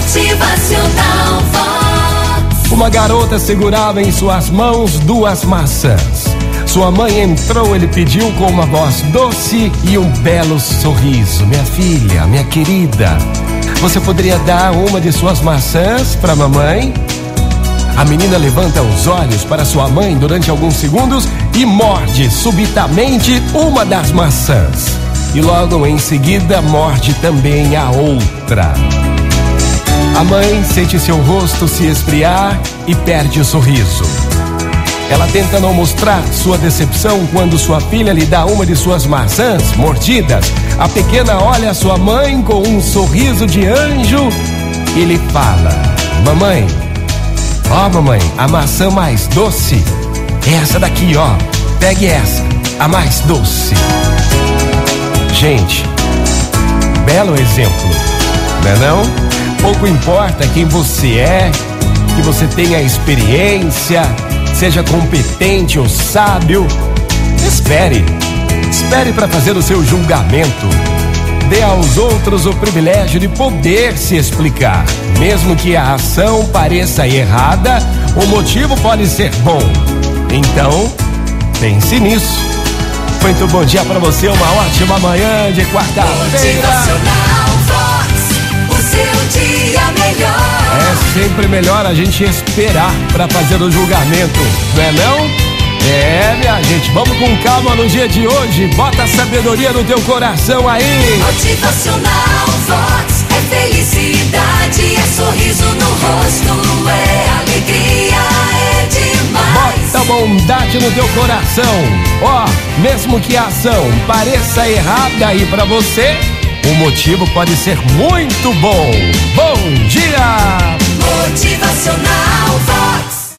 Motivacional Vox. Uma garota segurava em suas mãos duas maçãs. Sua mãe entrou, ele pediu com uma voz doce e um belo sorriso. Minha filha, minha querida, você poderia dar uma de suas maçãs para mamãe? A menina levanta os olhos para sua mãe durante alguns segundos e morde subitamente uma das maçãs. E logo em seguida morde também a outra. A mãe sente seu rosto se esfriar e perde o sorriso. Ela tenta não mostrar sua decepção quando sua filha lhe dá uma de suas maçãs mordidas. A pequena olha sua mãe com um sorriso de anjo e lhe fala: Mamãe, ó mamãe, a maçã mais doce é essa daqui, ó. Pegue essa, a mais doce. Gente, belo exemplo, não é não? Pouco importa quem você é, que você tenha experiência, seja competente ou sábio. Espere, espere para fazer o seu julgamento. Dê aos outros o privilégio de poder se explicar. Mesmo que a ação pareça errada, o motivo pode ser bom. Então, pense nisso. Muito bom dia para você, uma ótima manhã de quarta-feira. Sempre melhor a gente esperar para fazer o julgamento, não é não? É, minha gente, vamos com calma no dia de hoje. Bota sabedoria no teu coração aí. Motivacional Vox. É felicidade, é sorriso no rosto, é alegria, é demais. Bota bondade no teu coração. Ó, mesmo que a ação pareça errada aí pra você, o motivo pode ser muito bom. Bom!